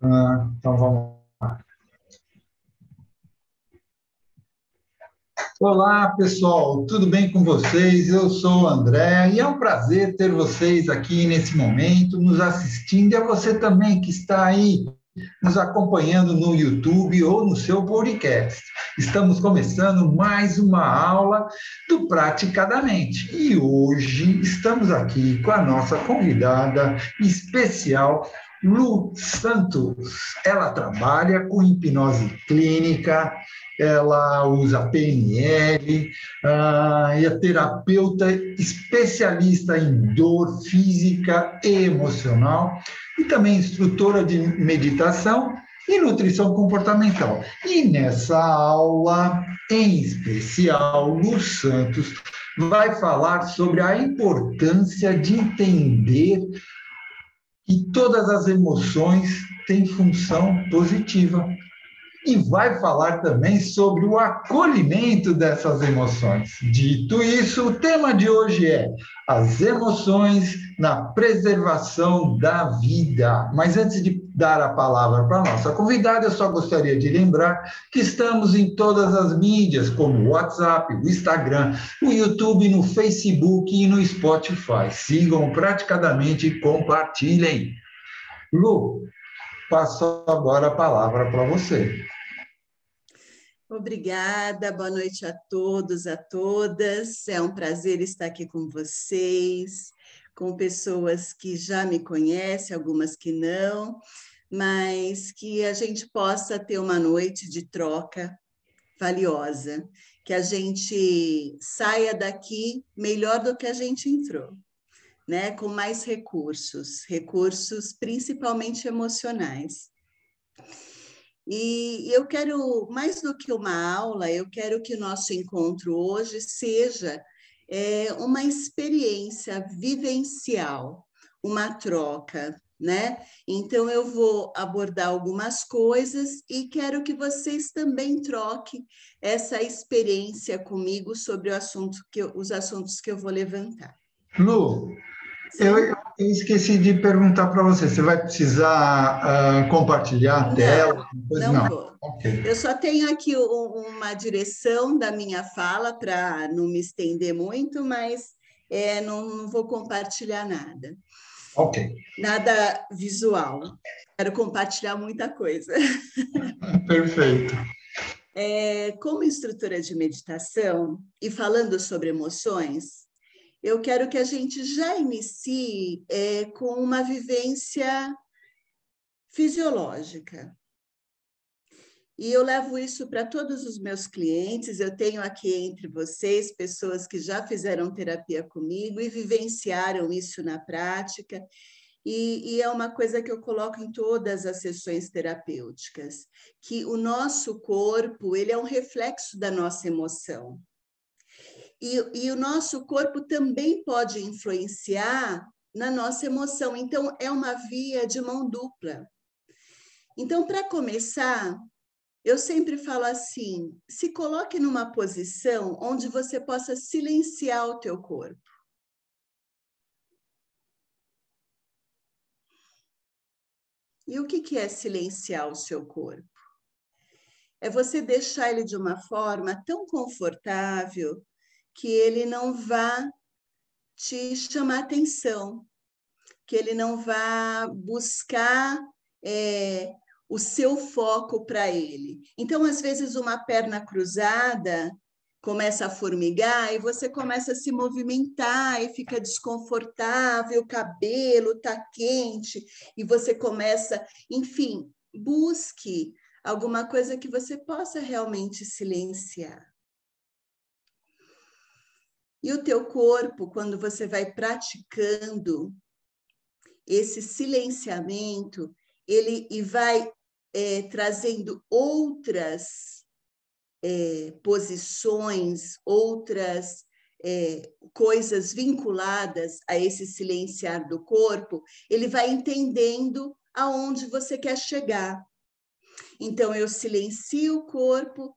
Ah, então vamos lá. Olá, pessoal, tudo bem com vocês? Eu sou o André e é um prazer ter vocês aqui nesse momento, nos assistindo, e a você também que está aí nos acompanhando no YouTube ou no seu podcast. Estamos começando mais uma aula do Praticadamente e hoje estamos aqui com a nossa convidada especial, Lu Santos. Ela trabalha com hipnose clínica, ela usa PNL, uh, é terapeuta especialista em dor física e emocional e também instrutora de meditação e nutrição comportamental. E nessa aula, em especial, Lu Santos vai falar sobre a importância de entender que todas as emoções têm função positiva e vai falar também sobre o acolhimento dessas emoções. Dito isso, o tema de hoje é as emoções na preservação da vida. Mas antes de dar a palavra para a nossa convidada, eu só gostaria de lembrar que estamos em todas as mídias, como o WhatsApp, o Instagram, o YouTube, no Facebook e no Spotify. Sigam praticadamente e compartilhem. Lu, passo agora a palavra para você. Obrigada, boa noite a todos, a todas. É um prazer estar aqui com vocês, com pessoas que já me conhecem, algumas que não, mas que a gente possa ter uma noite de troca valiosa, que a gente saia daqui melhor do que a gente entrou, né? Com mais recursos, recursos principalmente emocionais. E eu quero, mais do que uma aula, eu quero que o nosso encontro hoje seja é, uma experiência vivencial, uma troca, né? Então eu vou abordar algumas coisas e quero que vocês também troquem essa experiência comigo sobre assunto eu, os assuntos que eu vou levantar. Lu, eu, eu, esqueci de perguntar para você. Você vai precisar uh, compartilhar a tela? Não, não, vou. Okay. Eu só tenho aqui uma direção da minha fala para não me estender muito, mas é, não, não vou compartilhar nada. Ok. Nada visual. Quero compartilhar muita coisa. Perfeito. É, como instrutora de meditação e falando sobre emoções, eu quero que a gente já inicie é, com uma vivência fisiológica. E eu levo isso para todos os meus clientes. Eu tenho aqui entre vocês pessoas que já fizeram terapia comigo e vivenciaram isso na prática. E, e, é uma coisa que eu coloco em todas as sessões terapêuticas, que o nosso corpo ele é um reflexo da nossa emoção. E, e o nosso corpo também pode influenciar na nossa emoção. Então, é uma via de mão dupla. Então, para começar, eu sempre falo assim: se coloque numa posição onde você possa silenciar o teu corpo. E o que, que é silenciar o seu corpo? É você deixar ele de uma forma tão confortável, que ele não vá te chamar atenção, que ele não vá buscar é, o seu foco para ele. Então, às vezes, uma perna cruzada começa a formigar e você começa a se movimentar e fica desconfortável, o cabelo está quente e você começa, enfim, busque alguma coisa que você possa realmente silenciar. E o teu corpo, quando você vai praticando esse silenciamento, ele e vai é, trazendo outras é, posições, outras é, coisas vinculadas a esse silenciar do corpo, ele vai entendendo aonde você quer chegar. Então, eu silencio o corpo,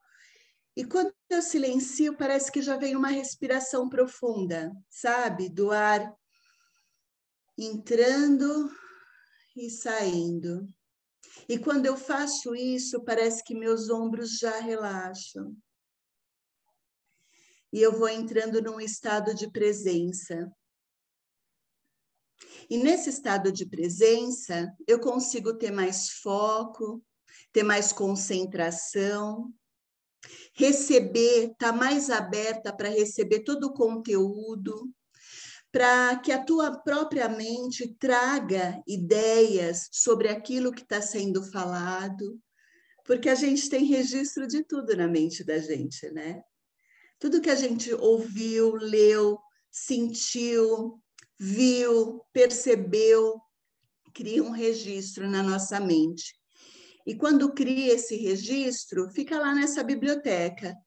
e quando eu silencio, parece que já vem uma respiração profunda, sabe? Do ar entrando e saindo. E quando eu faço isso, parece que meus ombros já relaxam. E eu vou entrando num estado de presença. E nesse estado de presença, eu consigo ter mais foco, ter mais concentração, receber, tá mais aberta para receber todo o conteúdo, para que a tua própria mente traga ideias sobre aquilo que está sendo falado, porque a gente tem registro de tudo na mente da gente, né? Tudo que a gente ouviu, leu, sentiu, viu, percebeu, cria um registro na nossa mente. E quando cria esse registro, fica lá nessa biblioteca.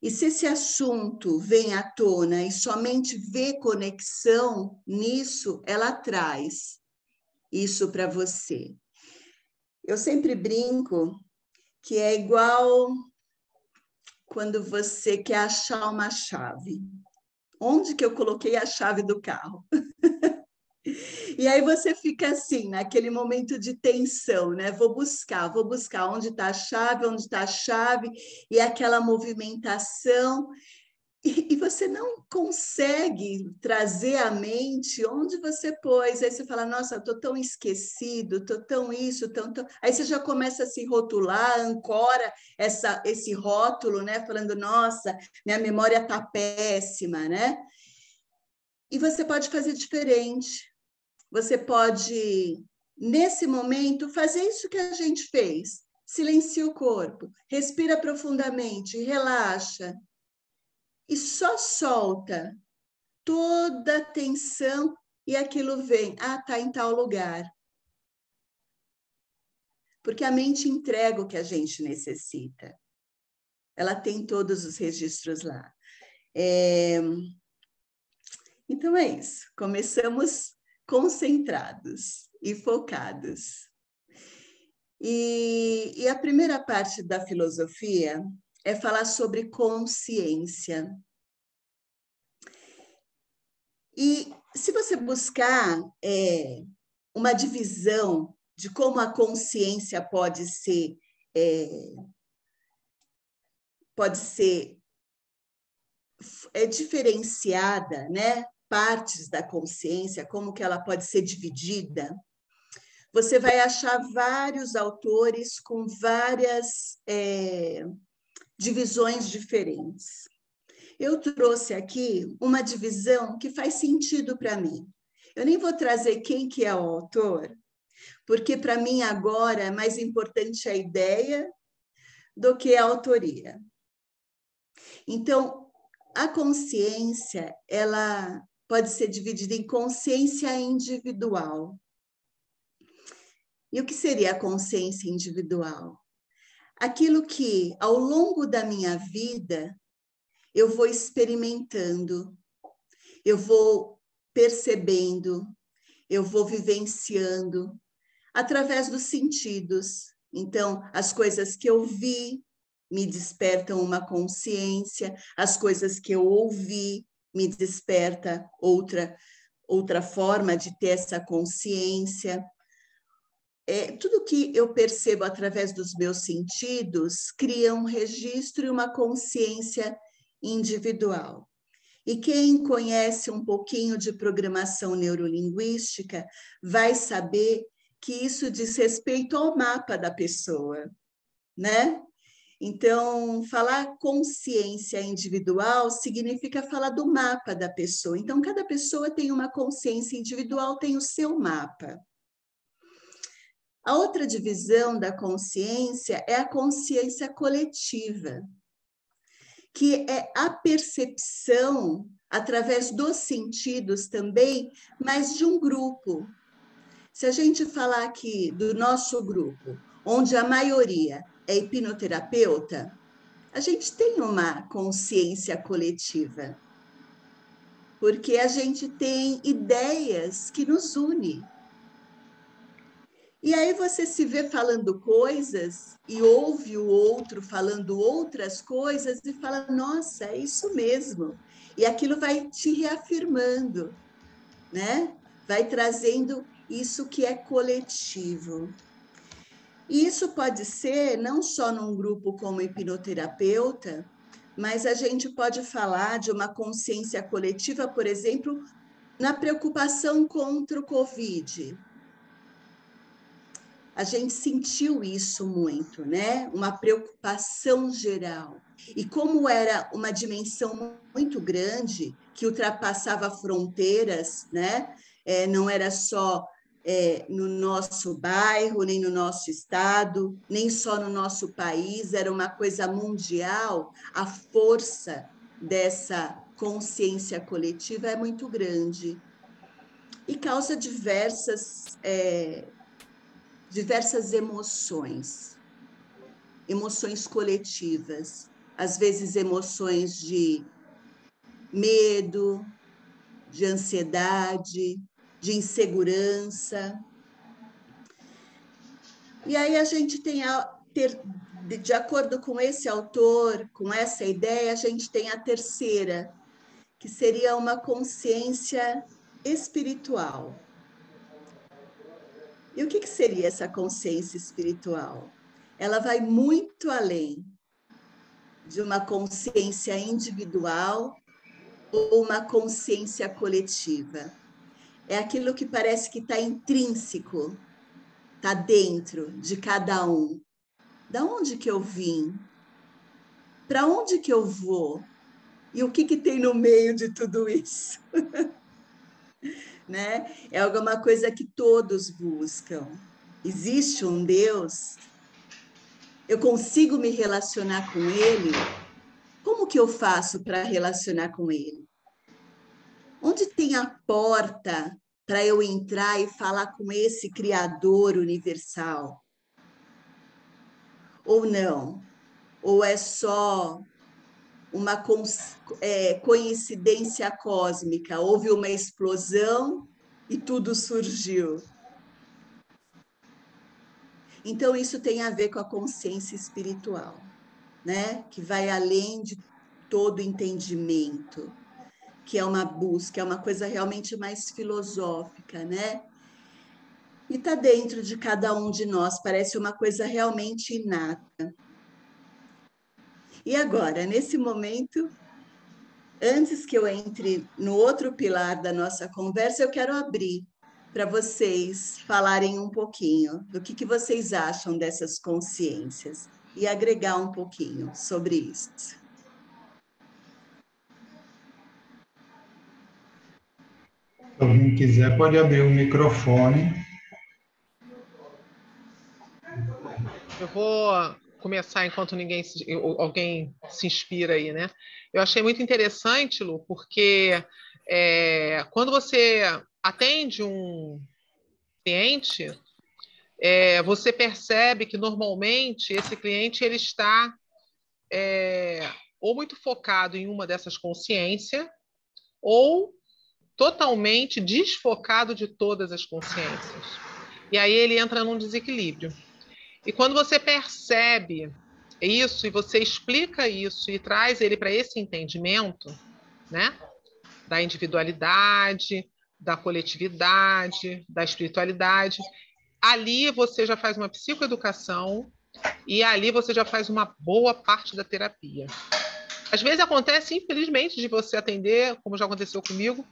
E se esse assunto vem à tona e somente vê conexão nisso, ela traz isso para você. Eu sempre brinco que é igual quando você quer achar uma chave. Onde que eu coloquei a chave do carro? E aí você fica assim, naquele momento de tensão, né? Vou buscar, vou buscar onde está a chave, onde está a chave, e aquela movimentação. E, e, você não consegue trazer à mente onde você pôs. Aí você fala, nossa, estou tão esquecido, estou tão isso, tão, tão. Aí você já começa a se rotular, ancora essa, esse rótulo, né? Falando, nossa, minha memória está péssima, né? E você pode fazer diferente. Você pode, nesse momento, fazer isso que a gente fez. Silencia o corpo, respira profundamente, relaxa. E só solta toda a tensão e aquilo vem. Ah, tá em tal lugar. Porque a mente entrega o que a gente necessita. Ela tem todos os registros lá. É... Então é isso. Começamos concentrados e focados. E, e, a primeira parte da filosofia é falar sobre consciência. E se você buscar é, uma divisão de como a consciência pode ser é, pode ser é diferenciada, né, partes da consciência, como que ela pode ser dividida, você vai achar vários autores com várias é, divisões diferentes. Eu trouxe aqui uma divisão que faz sentido para mim. Eu nem vou trazer quem que é o autor, porque para mim agora é mais importante a ideia do que a autoria. Então, a consciência, ela pode ser dividida em consciência individual. E o que seria a consciência individual? Aquilo que, ao longo da minha vida, eu vou experimentando, eu vou percebendo, eu vou vivenciando através dos sentidos. Então, as coisas que eu vi me despertam uma consciência, as coisas que eu ouvi me desperta outra outra forma de ter essa consciência. É, tudo que eu percebo através dos meus sentidos cria um registro e uma consciência individual. E quem conhece um pouquinho de programação neurolinguística vai saber que isso diz respeito ao mapa da pessoa, né? Então, falar consciência individual significa falar do mapa da pessoa. Então, cada pessoa tem uma consciência individual, tem o seu mapa. A outra divisão da consciência é a consciência coletiva, que é a percepção através dos sentidos também, mas de um grupo. Se a gente falar aqui do nosso grupo, onde a maioria é hipnoterapeuta, a gente tem uma consciência coletiva, porque a gente tem ideias que nos unem. E aí você se vê falando coisas e ouve o outro falando outras coisas e fala: nossa, é isso mesmo. E aquilo vai te reafirmando, né? vai trazendo isso que é coletivo. E isso pode ser não só num grupo como hipnoterapeuta, mas a gente pode falar de uma consciência coletiva, por exemplo, na preocupação contra o Covid. A gente sentiu isso muito, né? Uma preocupação geral. E como era uma dimensão muito grande, que ultrapassava fronteiras, né? É, não era só é, no nosso bairro, nem no nosso estado, nem só no nosso país, era uma coisa mundial, a força dessa consciência coletiva é muito grande e causa diversas, é, diversas emoções, emoções coletivas, às vezes emoções de medo, de ansiedade, de insegurança. E aí a gente tem a ter, de acordo com esse autor, com essa ideia, a gente tem a terceira, que seria uma consciência espiritual. E o que, que seria essa consciência espiritual? Ela vai muito além de uma consciência individual ou uma consciência coletiva é aquilo que parece que está intrínseco, está dentro de cada um. Da onde que eu vim? Para onde que eu vou? E o que, que tem no meio de tudo isso? né? É alguma coisa que todos buscam. Existe um Deus? Eu consigo me relacionar com Ele? Como que eu faço para relacionar com Ele? Onde tem a porta para eu entrar e falar com esse Criador universal? Ou não? Ou é só uma é, coincidência cósmica? Houve uma explosão e tudo surgiu. Então, isso tem a ver com a consciência espiritual, né? que vai além de todo entendimento que é uma busca, é uma coisa realmente mais filosófica, né? E está dentro de cada um de nós, parece uma coisa realmente inata. E agora, nesse momento, antes que eu entre no outro pilar da nossa conversa, eu quero abrir para vocês falarem um pouquinho do que, que vocês acham dessas consciências e agregar um pouquinho sobre isso. Se alguém quiser, pode abrir o microfone. Eu vou começar enquanto ninguém alguém se inspira aí, né? Eu achei muito interessante, Lu, porque é, quando você atende um cliente, é, você percebe que normalmente esse cliente ele está é, ou muito focado em uma dessas consciências ou totalmente desfocado de todas as consciências. E aí ele entra num desequilíbrio. E quando você percebe isso e você explica isso e traz ele para esse entendimento, né, da individualidade, da coletividade, da espiritualidade, ali você já faz uma psicoeducação e ali você já faz uma boa parte da terapia. Às vezes acontece, infelizmente, de você atender, como já aconteceu comigo,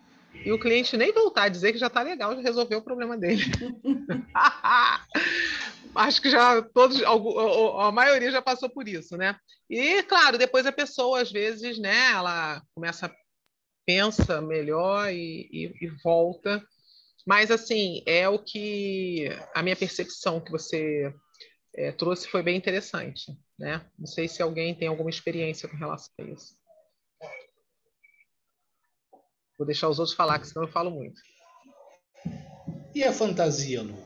e o cliente nem voltar a dizer que já está legal, já resolveu o problema dele. Acho que já todos, a maioria já passou por isso, né? E claro, depois a pessoa às vezes, né, ela começa pensa melhor e, e, e volta. Mas assim é o que a minha percepção que você é, trouxe foi bem interessante, né? Não sei se alguém tem alguma experiência com relação a isso. Vou deixar os outros falar, que senão eu falo muito. E a fantasia, Lu?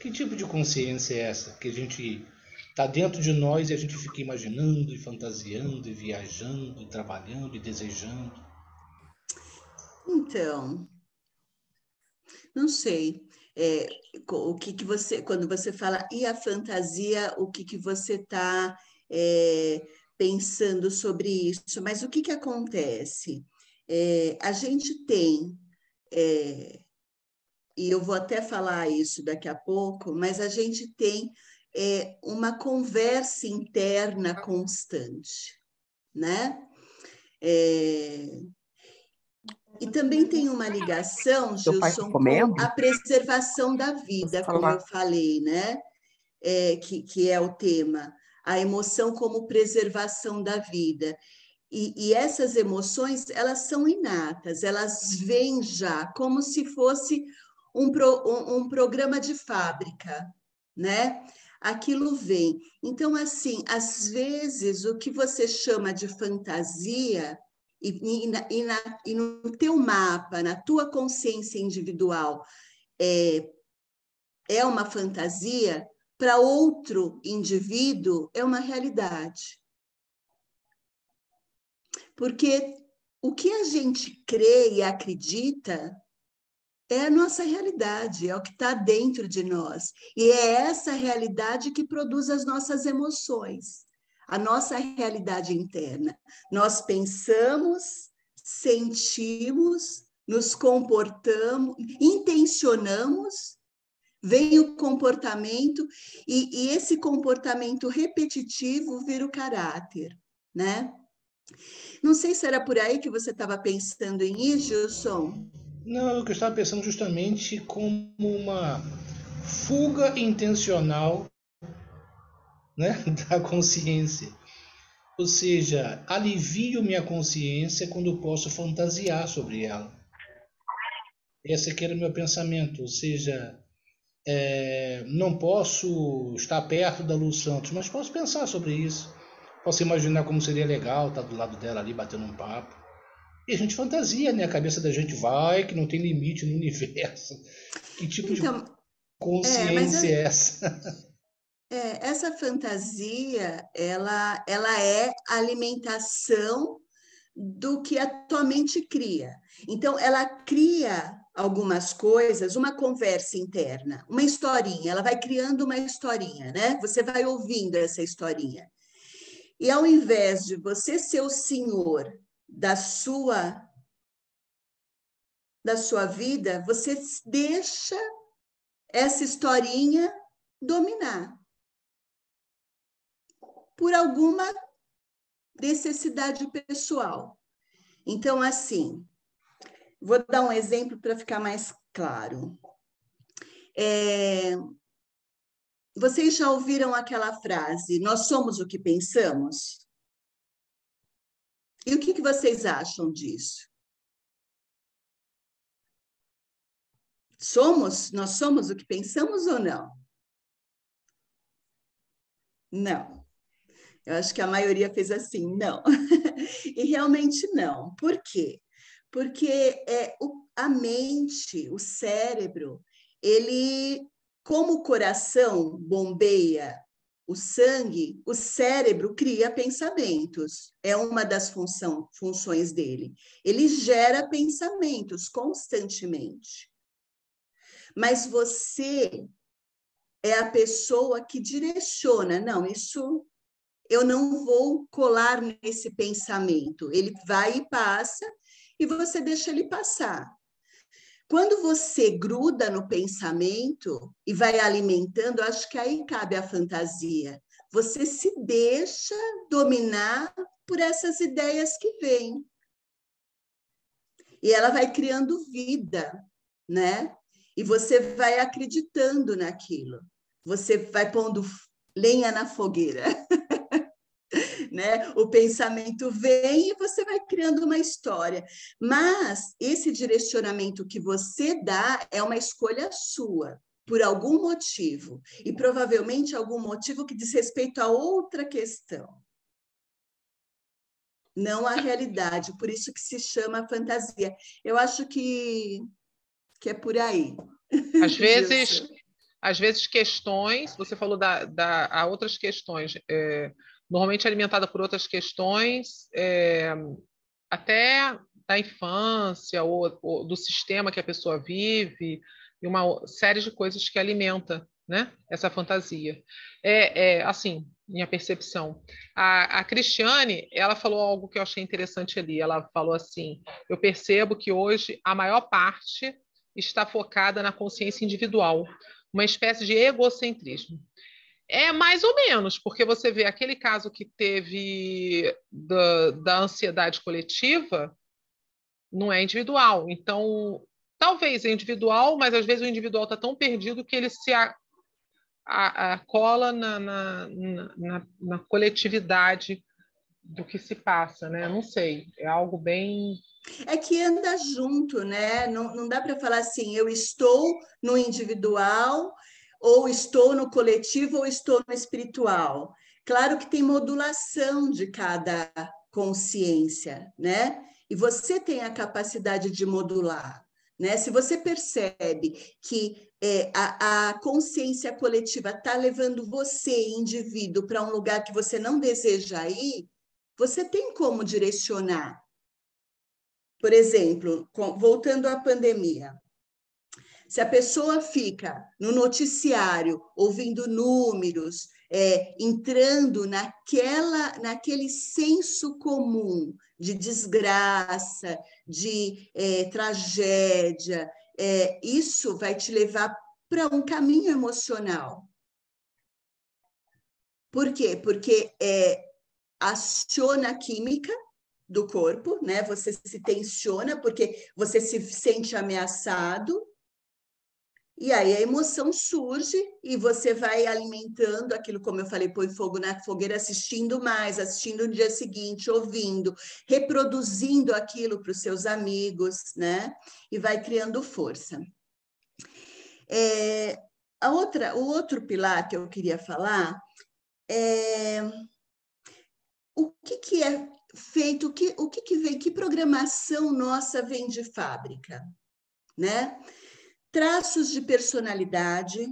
Que tipo de consciência é essa? Que a gente está dentro de nós e a gente fica imaginando e fantasiando e viajando e trabalhando e desejando? Então, não sei. É, o que, que você, quando você fala e a fantasia, o que, que você está é, pensando sobre isso? Mas o que, que acontece? É, a gente tem é, e eu vou até falar isso daqui a pouco, mas a gente tem é, uma conversa interna constante, né? É, e também tem uma ligação, Gilson, com a preservação da vida, como eu falei, né? É, que, que é o tema, a emoção como preservação da vida. E, e, essas emoções, elas são inatas, elas vêm já como se fosse um, pro, um, um programa de fábrica, né? Aquilo vem. Então, assim, às vezes, o que você chama de fantasia, e, e, e, na, e no teu mapa, na tua consciência individual, é, é uma fantasia, para outro indivíduo é uma realidade. Porque o que a gente crê e acredita é a nossa realidade, é o que está dentro de nós. E é essa realidade que produz as nossas emoções, a nossa realidade interna. Nós pensamos, sentimos, nos comportamos, intencionamos, vem o comportamento, e, e esse comportamento repetitivo vira o caráter, né? Não sei se era por aí que você estava pensando em ir, Gilson. Não, eu estava pensando justamente como uma fuga intencional né, da consciência. Ou seja, alivio minha consciência quando posso fantasiar sobre ela. Esse aqui era o meu pensamento. Ou seja, é, não posso estar perto da Lu Santos, mas posso pensar sobre isso. Posso imaginar como seria legal estar do lado dela ali batendo um papo. E a gente fantasia, né? A cabeça da gente vai, que não tem limite no universo. Que tipo então, de consciência é, é essa? É, essa fantasia, ela, ela é alimentação do que a tua mente cria. Então, ela cria algumas coisas, uma conversa interna, uma historinha, ela vai criando uma historinha, né? Você vai ouvindo essa historinha. E ao invés de você ser o senhor da sua da sua vida, você deixa essa historinha dominar por alguma necessidade pessoal. Então, assim, vou dar um exemplo para ficar mais claro. É, vocês já ouviram aquela frase, nós somos o que pensamos? E o que, que vocês acham disso? Somos, nós somos o que pensamos ou não? Não. Eu acho que a maioria fez assim, não. e realmente não. Por quê? Porque é, o, a mente, o cérebro, ele, como o coração bombeia o sangue, o cérebro cria pensamentos. É uma das função, funções dele. Ele gera pensamentos constantemente. Mas você é a pessoa que direciona. Não, isso eu não vou colar nesse pensamento. Ele vai e passa e você deixa ele passar. Quando você gruda no pensamento e vai alimentando, acho que aí cabe a fantasia. Você se deixa dominar por essas ideias que vêm. E ela vai criando vida, né? E você vai acreditando naquilo. Você vai pondo lenha na fogueira. né? O pensamento vem e você vai criando uma história. Mas esse direcionamento que você dá é uma escolha sua, por algum motivo, e provavelmente algum motivo que diz respeito a outra questão. Não a realidade, por isso que se chama fantasia. Eu acho que, que é por aí. Às vezes, às vezes questões, você falou da, da há outras questões, é, normalmente alimentada por outras questões, é, até da infância ou, ou, do sistema que a pessoa vive, e uma série de coisas que alimenta né, essa fantasia. É, é assim, minha percepção. A, a Cristiane, ela falou algo que eu achei interessante ali. Ela falou assim: eu percebo que hoje a maior parte está focada na consciência individual, uma espécie de egocentrismo. É mais ou menos, porque você vê aquele caso que teve da, da ansiedade coletiva, não é individual. Então, talvez é individual, mas às vezes o individual está tão perdido que ele se a, a, a cola na, na, na, na, coletividade do que se passa, né? Não sei, é algo bem. É que anda junto, né? Não, não dá para falar assim, eu estou no individual, ou estou no coletivo, ou estou no espiritual. Claro que tem modulação de cada consciência, né? E você tem a capacidade de modular. Né? Se você percebe que é, a, a, consciência coletiva está levando você, indivíduo, para um lugar que você não deseja ir, você tem como direcionar. Por exemplo, voltando à pandemia, se a pessoa fica no noticiário ouvindo números, é, entrando naquela, naquele senso comum de desgraça, de é, tragédia, é, isso vai te levar para um caminho emocional. Por quê? Porque é, aciona a química do corpo, né? Você se tensiona porque você se sente ameaçado, e aí a emoção surge e você vai alimentando aquilo, como eu falei, põe fogo na fogueira, assistindo mais, assistindo no dia seguinte, ouvindo, reproduzindo aquilo para os seus amigos, né? E vai criando força. É, a outra, o outro pilar que eu queria falar é o que, que é feito, o que, o que, que vem, que programação nossa vem de fábrica, né? Traços de personalidade.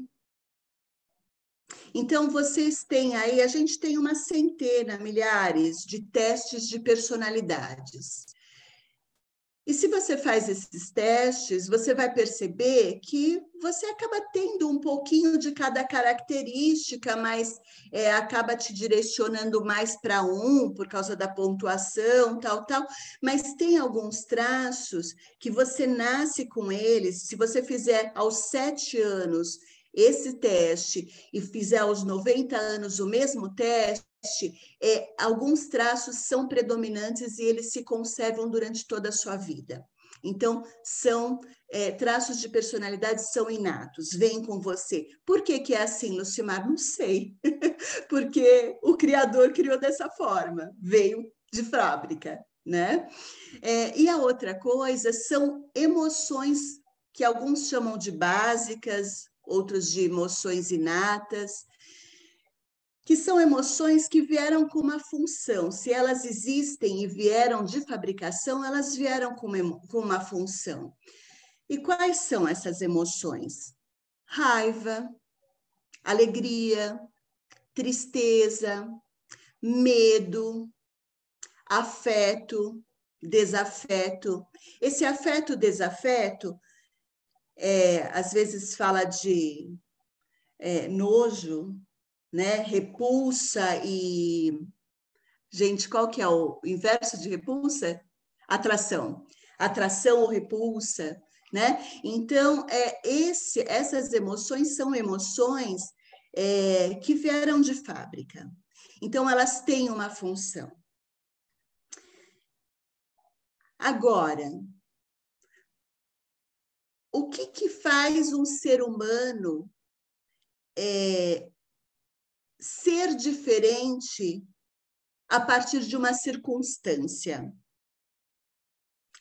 Então, vocês têm aí, a gente tem uma centena, milhares de testes de personalidades. E se você faz esses testes, você vai perceber que você acaba tendo um pouquinho de cada característica, mas é, acaba te direcionando mais para um por causa da pontuação, tal, tal. Mas tem alguns traços que você nasce com eles. Se você fizer aos sete anos esse teste e fizer aos 90 anos o mesmo teste, é, alguns traços são predominantes e eles se conservam durante toda a sua vida. Então, são é, traços de personalidade são inatos, vêm com você. Por que, que é assim, Lucimar? Não sei. Porque o Criador criou dessa forma, veio de fábrica, né? É, e a outra coisa são emoções que alguns chamam de básicas, outros de emoções inatas, que são emoções que vieram com uma função. Se elas existem e vieram de fabricação, elas vieram com uma, função. E quais são essas emoções? Raiva, alegria, tristeza, medo, afeto, desafeto. Esse afeto, desafeto, é, às vezes fala de é, nojo, né? Repulsa e gente, qual que é o inverso de repulsa? Atração. Atração ou repulsa, né? Então, é esse, essas emoções são emoções é, que vieram de fábrica. Então, elas têm uma função. Agora, o que, que faz um ser humano é, ser diferente a partir de uma circunstância.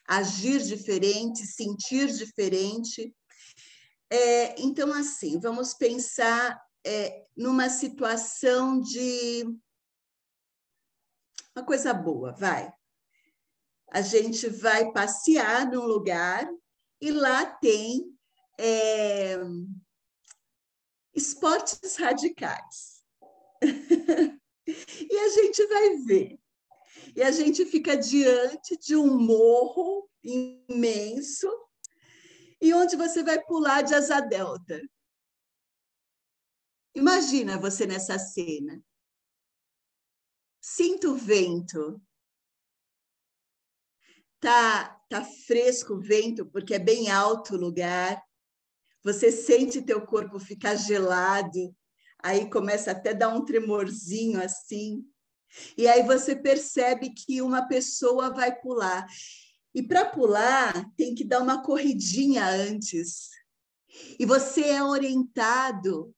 Agir diferente, sentir diferente. É, então, assim, vamos pensar é, numa situação de. Uma coisa boa, vai. A gente vai passear num lugar e lá tem é, esportes radicais. e a gente vai ver. E a gente fica diante de um morro imenso e onde você vai pular de asa delta. Imagina você nessa cena. Sinta o vento. Tá, tá fresco o vento porque é bem alto o lugar. Você sente teu corpo ficar gelado. Aí começa até a dar um tremorzinho assim. E aí você percebe que uma pessoa vai pular. E para pular, tem que dar uma corridinha antes. E você é orientado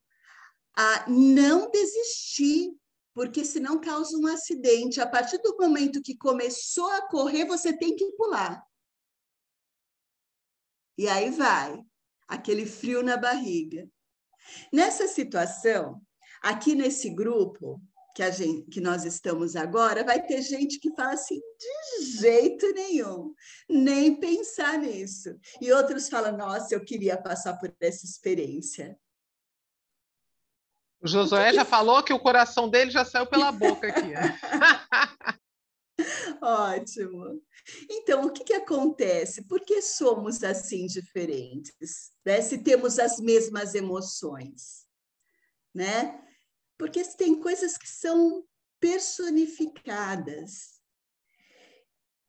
a não desistir, porque senão causa um acidente. A partir do momento que começou a correr, você tem que pular. E aí vai, aquele frio na barriga. Nessa situação, aqui nesse grupo que, a gente, que nós estamos agora, vai ter gente que fala assim, de jeito nenhum, nem pensar nisso. E outros falam, nossa, eu queria passar por essa experiência. O Josué que já falou que o coração dele já saiu pela boca aqui. Ótimo. Então, o que, que acontece? Por que somos assim diferentes? Né? Se temos as mesmas emoções, né? Porque tem coisas que são personificadas.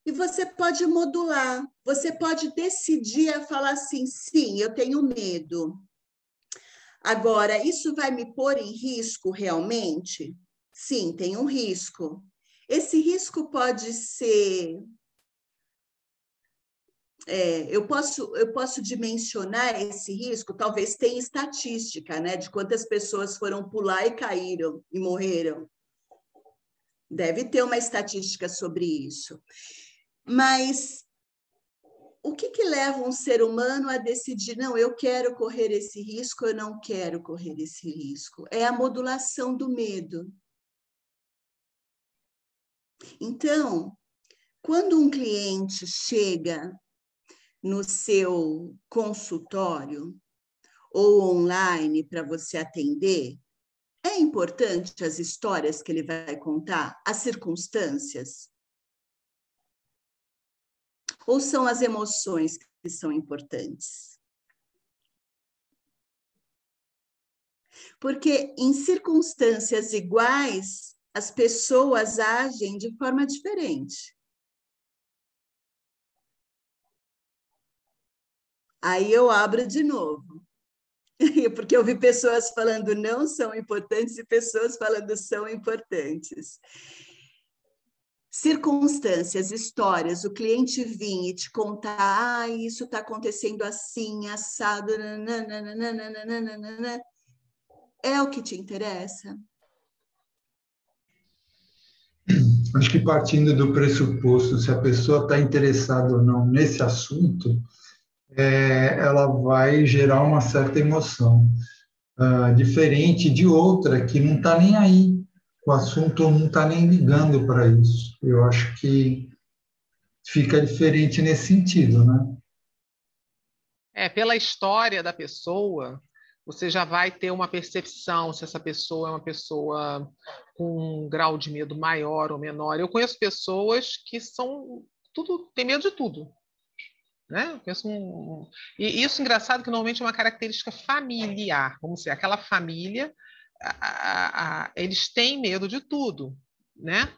E você pode modular, você pode decidir a falar assim: sim, eu tenho medo, Agora, isso vai me pôr em risco realmente? Sim, tem um risco. Esse risco pode ser. É, eu, posso, eu posso dimensionar esse risco, talvez tenha estatística, né, de quantas pessoas foram pular e caíram e morreram. Deve ter uma estatística sobre isso. Mas o que, que leva um ser humano a decidir, não, eu quero correr esse risco, eu não quero correr esse risco? É a modulação do medo. Então, quando um cliente chega no seu consultório ou online para você atender, é importante as histórias que ele vai contar, as circunstâncias. Ou são as emoções que são importantes? Porque em circunstâncias iguais, as pessoas agem de forma diferente. Aí eu abro de novo. Porque eu vi pessoas falando não são importantes e pessoas falando são importantes circunstâncias, histórias, o cliente vir e te contar, ah, isso está acontecendo assim, assado, nananana, é o que te interessa? Acho que partindo do pressuposto se a pessoa está interessada ou não nesse assunto, é, ela vai gerar uma certa emoção, uh, diferente de outra que não está nem aí o assunto não está nem ligando para isso. Eu acho que fica diferente nesse sentido, né? É, pela história da pessoa, você já vai ter uma percepção se essa pessoa é uma pessoa com um grau de medo maior ou menor. Eu conheço pessoas que são tudo tem medo de tudo, né? um, e isso engraçado que normalmente é uma característica familiar, vamos dizer, aquela família a, a, eles têm medo de tudo, né?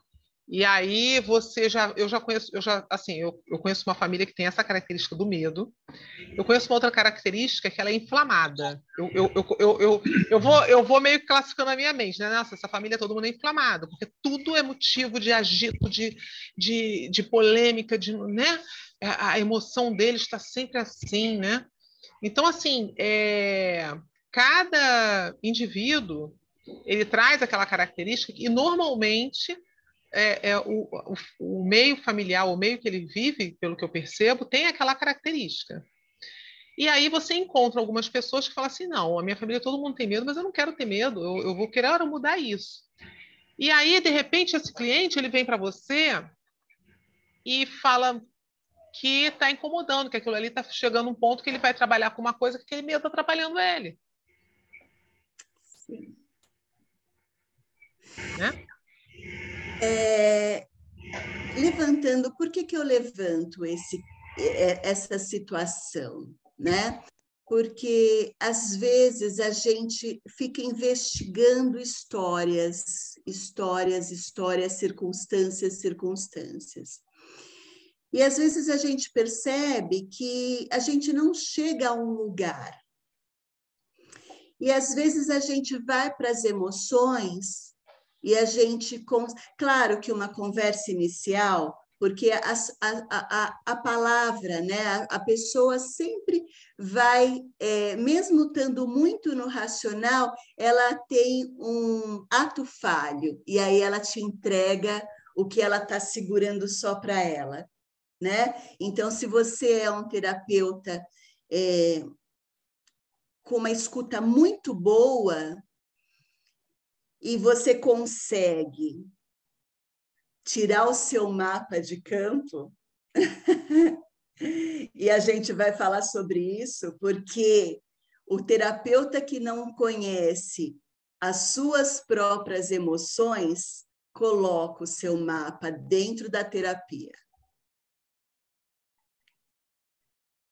E aí você já, eu já conheço, eu já, assim, eu, eu conheço uma família que tem essa característica do medo. Eu conheço uma outra característica que ela é inflamada. Eu, eu, eu, eu, eu, eu, vou, eu vou meio classificando a minha mente, né? Nossa, essa família todo mundo é inflamado, porque tudo é motivo de agito, de, de, de polêmica, de, né? A, a emoção deles está sempre assim, né? Então, assim, é, cada indivíduo ele traz aquela característica e normalmente é, é o, o, o, meio familiar, o meio que ele vive, pelo que eu percebo, tem aquela característica. E aí você encontra algumas pessoas que falam assim, não, a minha família todo mundo tem medo, mas eu não quero ter medo, eu, eu vou querer mudar isso. E aí, de repente, esse cliente ele vem para você e fala que está incomodando, que aquilo ali está chegando um ponto que ele vai trabalhar com uma coisa que aquele medo está atrapalhando ele. Sim. Né? É, levantando, por que, que eu levanto esse, é, essa situação? Né? porque às vezes a gente fica investigando histórias, histórias, histórias, circunstâncias, circunstâncias. E às vezes a gente percebe que a gente não chega a um lugar. E às vezes a gente vai para as emoções e a gente. Claro que uma conversa inicial porque a, a, a, a palavra, né, a, a, pessoa sempre vai, é, mesmo estando muito no racional, ela tem um ato falho, e aí ela te entrega o que ela está segurando só para ela. Né? Então, se você é um terapeuta é, com uma escuta muito boa, e você consegue tirar o seu mapa de campo. e a gente vai falar sobre isso, porque o terapeuta que não conhece as suas próprias emoções coloca o seu mapa dentro da terapia.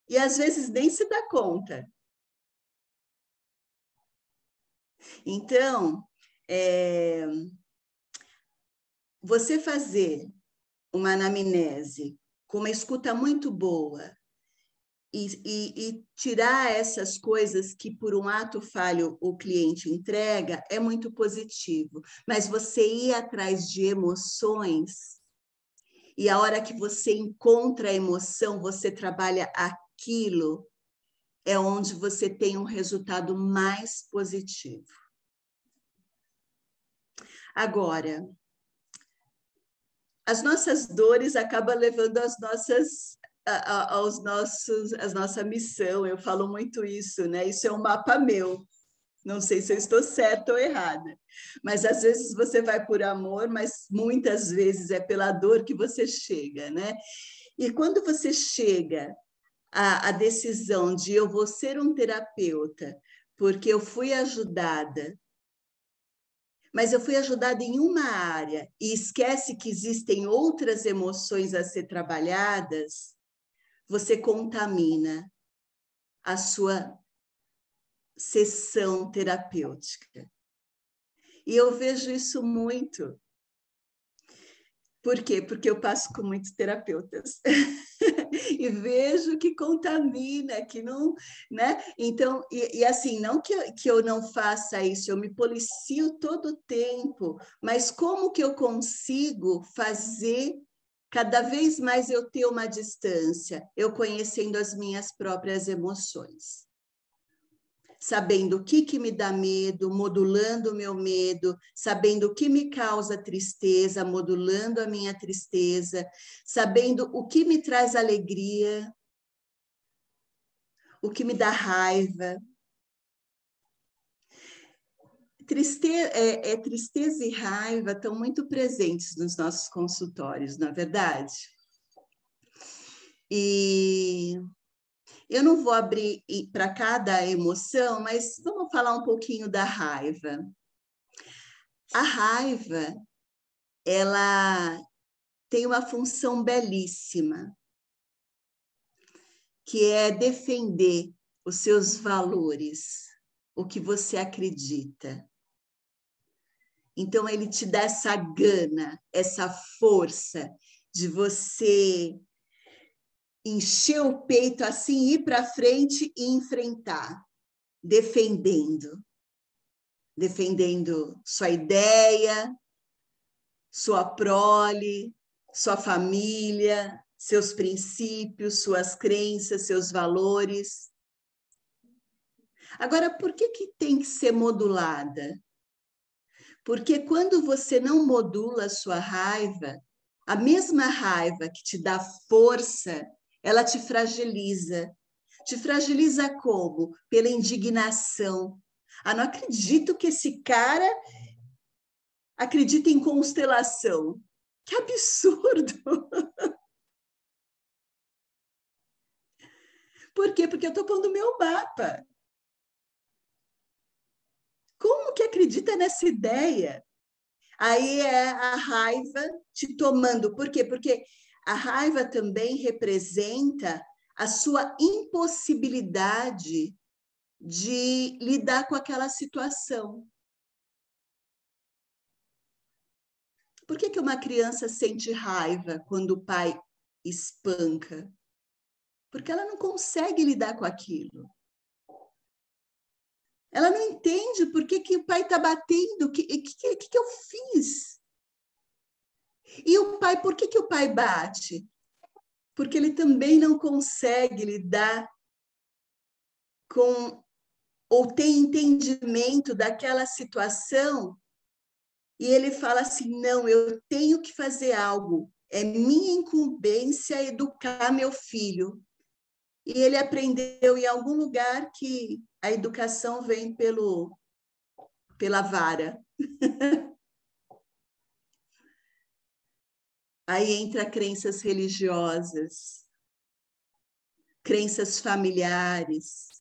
E às vezes nem se dá conta. Então, é, você fazer uma anamnese com uma escuta muito boa e, e, e, tirar essas coisas que, por um ato falho, o cliente entrega, é muito positivo. Mas você ir atrás de emoções, e a hora que você encontra a emoção, você trabalha aquilo, é onde você tem um resultado mais positivo. Agora, as nossas dores acabam levando as nossas aos nossos as nossa missão. Eu falo muito isso, né? Isso é um mapa meu. Não sei se eu estou certa ou errada, mas às vezes você vai por amor, mas muitas vezes é pela dor que você chega, né? E quando você chega à, à decisão de eu vou ser um terapeuta porque eu fui ajudada mas eu fui ajudada em uma área e esquece que existem outras emoções a ser trabalhadas, você contamina a sua sessão terapêutica. E eu vejo isso muito por quê? Porque eu passo com muitos terapeutas e vejo que contamina, que não, né? Então, e, e, assim, não que eu, que eu não faça isso, eu me policio todo o tempo, mas como que eu consigo fazer cada vez mais eu ter uma distância, eu conhecendo as minhas próprias emoções? Sabendo o que, que me dá medo, modulando o meu medo, sabendo o que me causa tristeza, modulando a minha tristeza, sabendo o que me traz alegria, o que me dá raiva. Tristeza, é, é, tristeza e raiva estão muito presentes nos nossos consultórios, não é verdade? E eu não vou abrir para cada emoção, mas vamos falar um pouquinho da raiva. A raiva, ela tem uma função belíssima, que é defender os seus valores, o que você acredita. Então, ele te dá essa gana, essa força de você encher o peito assim, ir para frente e enfrentar, defendendo. Defendendo sua ideia, sua prole, sua família, seus princípios, suas crenças, seus valores. Agora, por que, que tem que ser modulada? Porque quando você não modula a sua raiva, a mesma raiva que te dá força ela te fragiliza. Te fragiliza como? Pela indignação. Ah, não acredito que esse cara acredita em constelação. Que absurdo! Por quê? Porque eu estou pondo meu mapa. Como que acredita nessa ideia? Aí é a raiva te tomando. Por quê? Porque a raiva também representa a sua impossibilidade de lidar com aquela situação. Por que, que uma criança sente raiva quando o pai espanca? Porque ela não consegue lidar com aquilo. Ela não entende por que, que o pai está batendo, o que, que, que, que eu fiz? E o pai, por que, que o pai bate? Porque ele também não consegue lidar com ou tem entendimento daquela situação e ele fala assim: não, eu tenho que fazer algo, é minha incumbência educar meu filho. E ele aprendeu em algum lugar que a educação vem pelo, pela vara. Aí entra crenças religiosas, crenças familiares,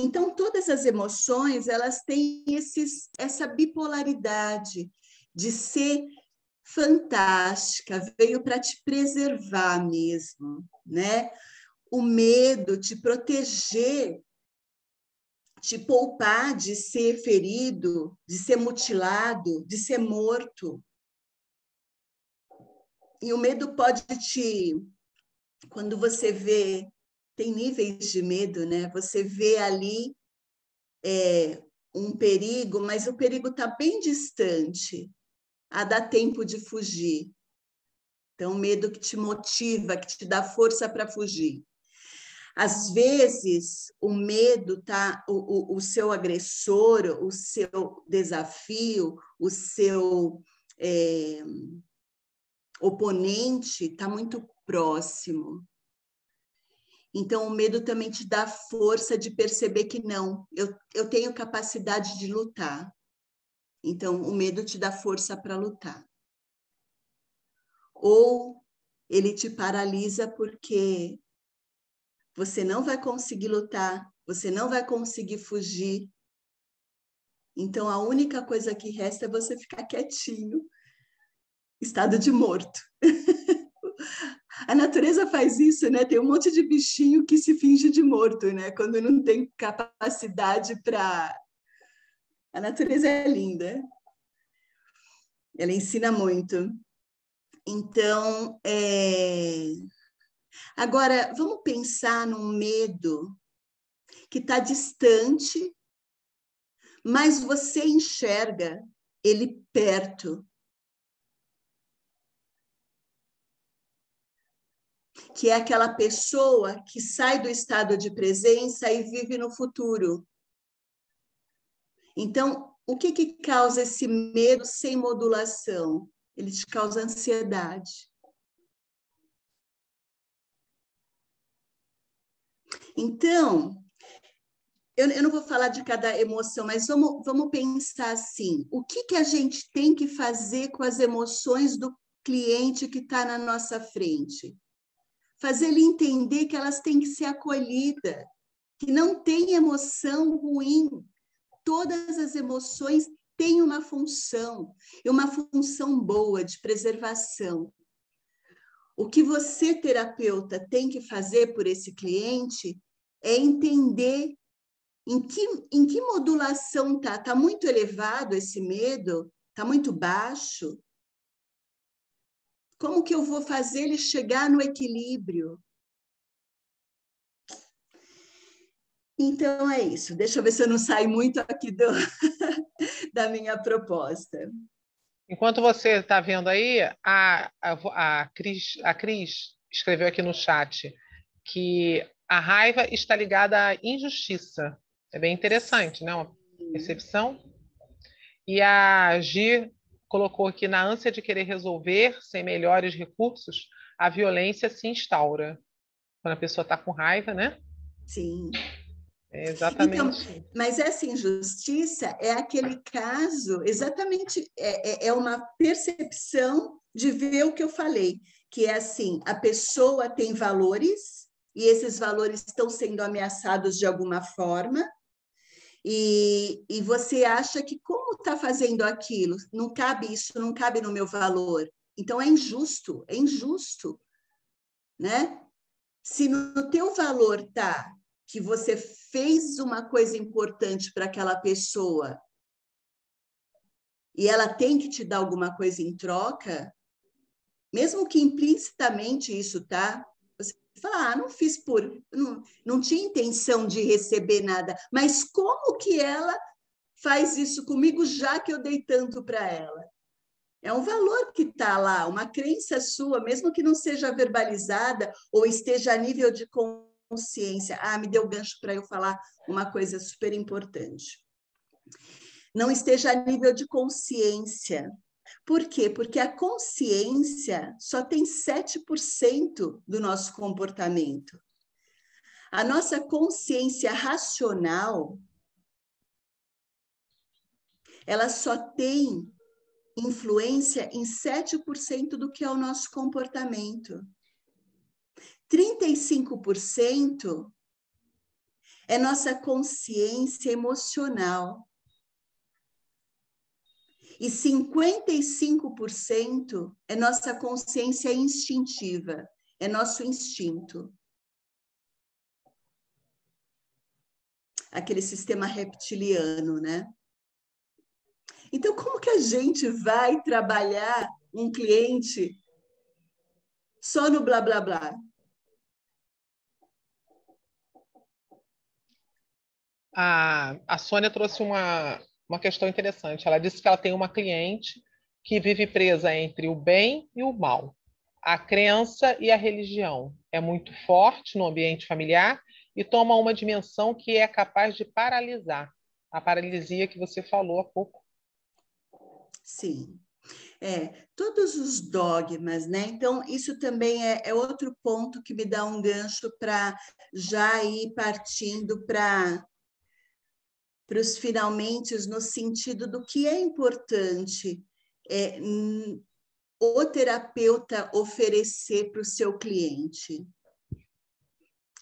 então, todas as emoções, elas têm esses, essa bipolaridade de ser fantástica, veio para te preservar mesmo, né? O medo, te proteger, te poupar de ser ferido, de ser mutilado, de ser morto. E o medo pode te, quando você vê tem níveis de medo, né? Você vê ali é, um perigo, mas o perigo está bem distante. A dá tempo de fugir. Então, medo que te motiva, que te dá força para fugir. Às vezes, o medo tá, o, o, o, seu agressor, o seu desafio, o seu é, oponente está muito próximo. Então, o medo também te dá força de perceber que não, eu, eu tenho capacidade de lutar. Então, o medo te dá força para lutar. Ou ele te paralisa porque você não vai conseguir lutar, você não vai conseguir fugir. Então, a única coisa que resta é você ficar quietinho, estado de morto. A natureza faz isso, né? Tem um monte de bichinho que se finge de morto, né? Quando não tem capacidade para. A natureza é linda. Ela ensina muito. Então, é... agora vamos pensar num medo que está distante, mas você enxerga ele perto. que é aquela pessoa que sai do estado de presença e vive no futuro. Então, o que, que causa esse medo sem modulação? Ele te causa ansiedade. Então, eu, eu, não vou falar de cada emoção, mas vamos, vamos pensar assim: o que, que a gente tem que fazer com as emoções do cliente que está na nossa frente? fazer ele entender que elas têm que ser acolhidas, que não tem emoção ruim. Todas as emoções têm uma função, e uma função boa de preservação. O que você, terapeuta, tem que fazer por esse cliente é entender em que, em que modulação está. Está muito elevado esse medo? Está muito baixo? Como que eu vou fazer ele chegar no equilíbrio? Então é isso. Deixa eu ver se eu não saio muito aqui do, da minha proposta. Enquanto você está vendo aí, a, a, a, Cris, a Cris escreveu aqui no chat que a raiva está ligada à injustiça. É bem interessante, né? Uma percepção. E a Gi colocou aqui na ânsia de querer resolver sem melhores recursos, a violência se instaura. Quando a pessoa está com raiva, né? Sim. É exatamente. Então, mas essa injustiça é aquele caso, exatamente, é, é, é uma percepção de ver o que eu falei, que é assim, a pessoa tem valores e esses valores estão sendo ameaçados de alguma forma, e, e você acha que como está fazendo aquilo? Não cabe isso, não cabe no meu valor. Então é injusto, é injusto, né? Se no teu valor tá que você fez uma coisa importante para aquela pessoa e ela tem que te dar alguma coisa em troca, mesmo que implicitamente isso tá, você fala, ah, não fiz por, não, não tinha intenção de receber nada, mas como que ela faz isso comigo já que eu dei tanto para ela? É um valor que está lá, uma crença sua, mesmo que não seja verbalizada ou esteja a nível de consciência. Ah, me deu gancho para eu falar uma coisa super importante. Não esteja a nível de consciência. Por quê? Porque a consciência só tem 7% do nosso comportamento. A nossa consciência racional, ela só tem influência em 7% do que é o nosso comportamento. 35% é nossa consciência emocional. E 55% é nossa consciência instintiva, é nosso instinto. Aquele sistema reptiliano, né? Então, como que a gente vai trabalhar um cliente só no blá blá blá? a, a Sônia trouxe uma, uma questão interessante. Ela disse que ela tem uma cliente que vive presa entre o bem e o mal. A crença e a religião é muito forte no ambiente familiar e toma uma dimensão que é capaz de paralisar. A paralisia que você falou há pouco. Sim. É, todos os dogmas, né? Então, isso também é, é outro ponto que me dá um gancho para já ir partindo para para os finalmente no sentido do que é importante é, o terapeuta oferecer para o seu cliente.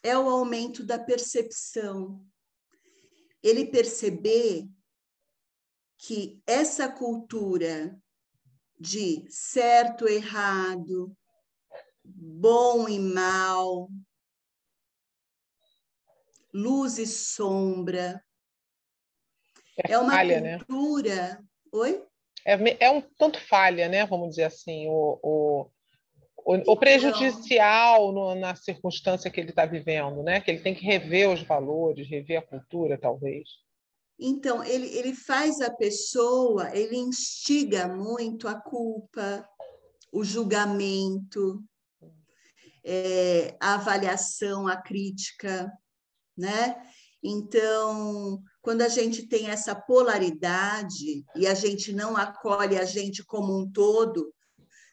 É o aumento da percepção. Ele perceber que essa cultura de certo, errado, bom e mal, luz e sombra, é, é uma falha, cultura. Né? Oi? É, é um tanto falha, né? Vamos dizer assim, o, o, o, o prejudicial no, na circunstância que ele está vivendo, né? Que ele tem que rever os valores, rever a cultura, talvez. Então, ele, ele faz a pessoa, ele instiga muito a culpa, o julgamento, é, a avaliação, a crítica, né? Então, quando a gente tem essa polaridade e a gente não acolhe a gente como um todo,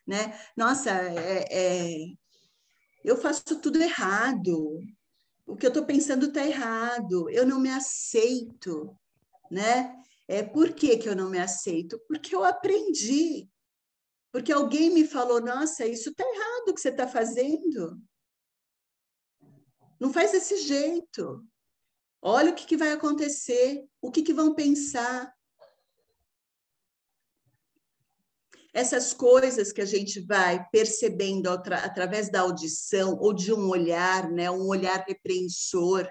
né? Nossa, é, é, eu faço tudo errado. O que eu estou pensando está errado. Eu não me aceito, né? É por que, que eu não me aceito? Porque eu aprendi. Porque alguém me falou, nossa, isso está errado o que você está fazendo. Não faz desse jeito. Olha o que, que vai acontecer, o que, que vão pensar. Essas coisas que a gente vai percebendo através da audição ou de um olhar, né, um olhar repreensor.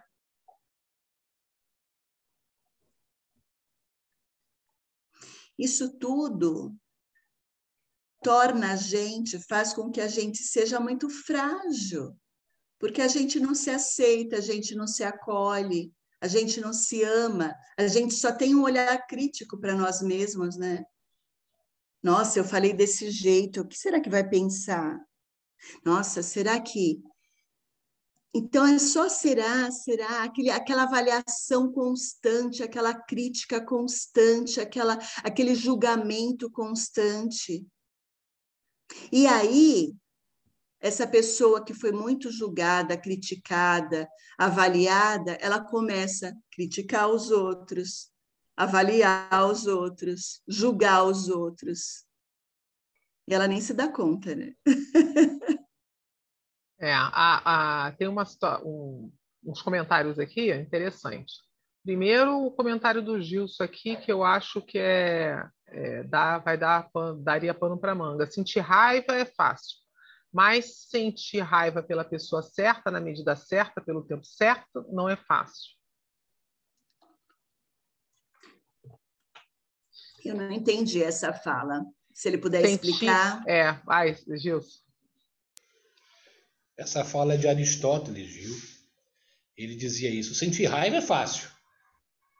Isso tudo torna a gente, faz com que a gente seja muito frágil, porque a gente não se aceita, a gente não se acolhe, a gente não se ama, a gente só tem um olhar crítico para nós mesmos, né? Nossa, eu falei desse jeito, o que será que vai pensar? Nossa, será que. Então é só será, será, aquele, aquela avaliação constante, aquela crítica constante, aquela, aquele julgamento constante. E aí, essa pessoa que foi muito julgada, criticada, avaliada, ela começa a criticar os outros, avaliar os outros, julgar os outros. E ela nem se dá conta, né? é, a, a, tem uma, um, uns comentários aqui interessantes. Primeiro, o comentário do Gilson aqui, que eu acho que é, é dá, vai dar daria pano para manga. Sentir raiva é fácil Mas sentir raiva pela pessoa certa, na medida certa, pelo tempo certo, não é fácil. Eu não entendi essa fala. Se ele puder sentir, explicar. É, vai, Gilson. Essa fala é de Aristóteles, viu? Ele dizia isso. Sentir raiva é fácil.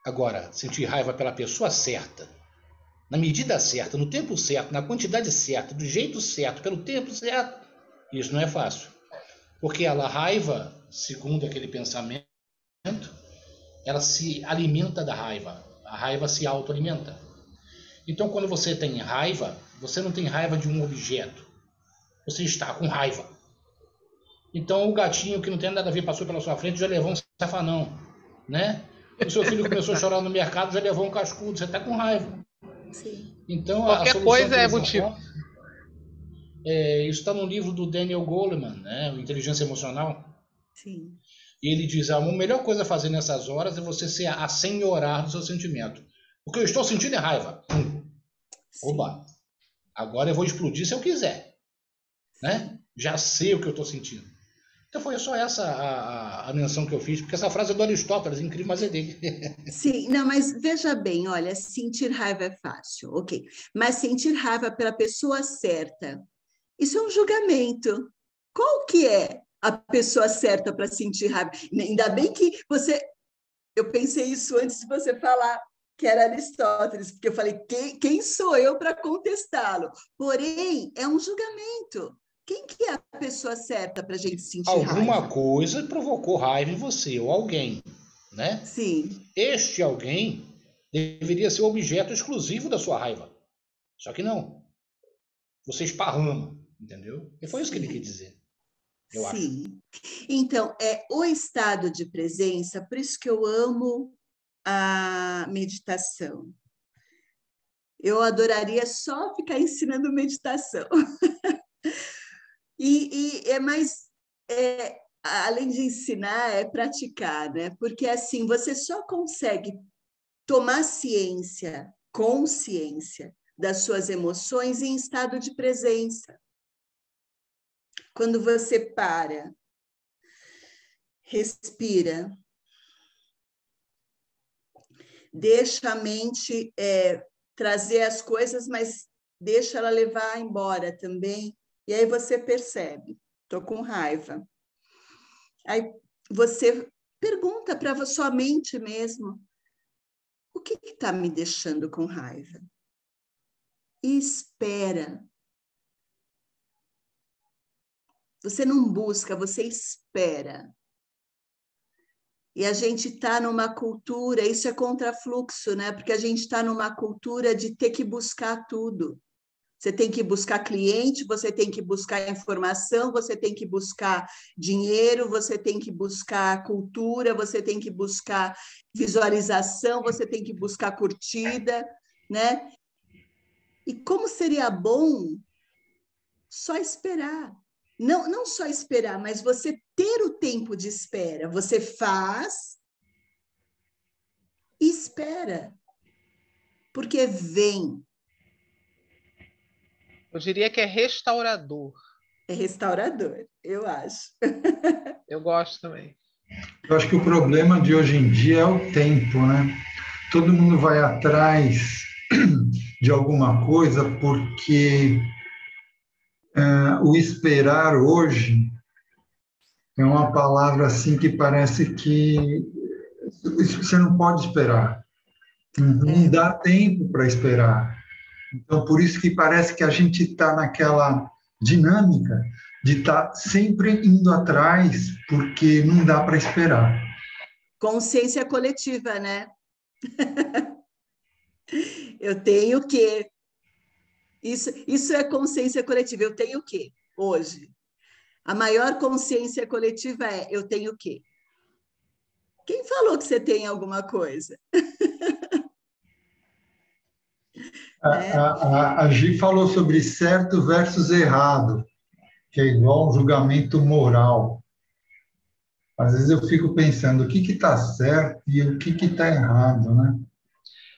Agora, sentir raiva pela pessoa certa, na medida certa, no tempo certo, na quantidade certa, do jeito certo, pelo tempo certo, isso não é fácil. Porque ela, a raiva, segundo aquele pensamento, ela se alimenta da raiva. A raiva se autoalimenta. Então, quando você tem raiva, você não tem raiva de um objeto. Você está com raiva. Então, o gatinho que não tem nada a ver passou pela sua frente já levou um safanão, né? O seu filho começou a chorar no mercado já levou um cascudo. Você está com raiva. Sim. Então, Qualquer coisa é motivo. É, isso está no livro do Daniel Goleman, né? Inteligência Emocional. Sim. E ele diz: ah, a melhor coisa a fazer nessas horas é você ser a senhorar do seu sentimento. O que eu estou sentindo é raiva. Hum. Oba! Agora eu vou explodir se eu quiser. Né? Já sei o que eu estou sentindo. Então foi só essa a, a, a, menção que eu fiz, porque essa frase é do Aristóteles, incrível, mas é dele. Sim, não, mas veja bem, olha, sentir raiva é fácil, ok. Mas sentir raiva pela pessoa certa, isso é um julgamento. Qual que é a pessoa certa para sentir raiva? Ainda bem que você. Eu pensei isso antes de você falar que era Aristóteles, porque eu falei, quem, quem sou eu para contestá-lo? Porém, é um julgamento. Quem que é a pessoa certa para a gente sentir Alguma raiva? coisa provocou raiva em você, ou alguém, né? Sim. Este alguém deveria ser o objeto exclusivo da sua raiva. Só que não. Você esparrama, entendeu? E foi Sim. isso que ele quis dizer. Eu Sim. Acho. Então, é o estado de presença, por isso que eu amo a meditação. Eu adoraria só ficar ensinando meditação. e, e, é mais, é, além de ensinar, é praticar, né? Porque assim, você só consegue tomar ciência, consciência das suas emoções em estado de presença. Quando você para, respira, deixa a mente é, trazer as coisas, mas deixa ela levar embora também. E aí você percebe, estou com raiva. Aí você pergunta para sua mente mesmo, o que está me deixando com raiva? E espera. Você não busca, você espera. E a gente está numa cultura, isso é contrafluxo, né? Porque a gente está numa cultura de ter que buscar tudo. Você tem que buscar cliente, você tem que buscar informação, você tem que buscar dinheiro, você tem que buscar cultura, você tem que buscar visualização, você tem que buscar curtida, né? E como seria bom só esperar. Não, não só esperar, mas você ter o tempo de espera. Você faz e espera. Porque vem. Eu diria que é restaurador. É restaurador, eu acho. eu gosto também. Eu acho que o problema de hoje em dia é o tempo, né? Todo mundo vai atrás de alguma coisa porque uh, o esperar hoje é uma palavra assim que parece que você não pode esperar. Não dá tempo para esperar. Então, por isso que parece que a gente está naquela dinâmica de estar tá sempre indo atrás, porque não dá para esperar. Consciência coletiva, né? Eu tenho o quê? Isso, isso é consciência coletiva. Eu tenho o quê hoje? A maior consciência coletiva é eu tenho o quê? Quem falou que você tem alguma coisa? A, é. a, a, a Gi falou sobre certo versus errado, que é igual um julgamento moral. Às vezes eu fico pensando o que está certo e o que está errado, né?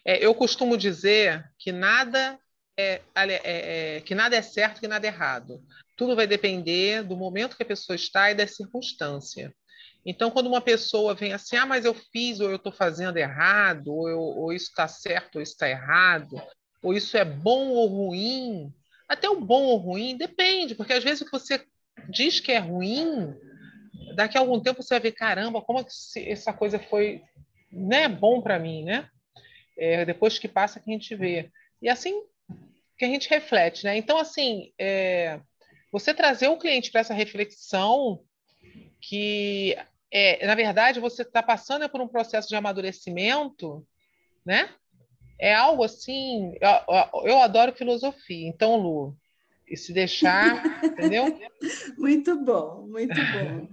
É, eu costumo dizer que nada é, é, é, que nada é certo, que nada é errado. Tudo vai depender do momento que a pessoa está e da circunstância. Então, quando uma pessoa vem assim, ah, mas eu fiz, ou eu estou fazendo errado, ou, eu, ou isso está certo, ou isso está errado, ou isso é bom ou ruim, até o bom ou ruim depende, porque às vezes o que você diz que é ruim, daqui a algum tempo você vai ver, caramba, como é que essa coisa foi né, bom para mim, né? É, depois que passa que a gente vê. E assim que a gente reflete, né? Então, assim, é, você trazer o cliente para essa reflexão que é, na verdade, você está passando por um processo de amadurecimento, né? É algo assim. Eu, eu adoro filosofia, então, Lu, e se deixar, entendeu? Muito bom, muito bom.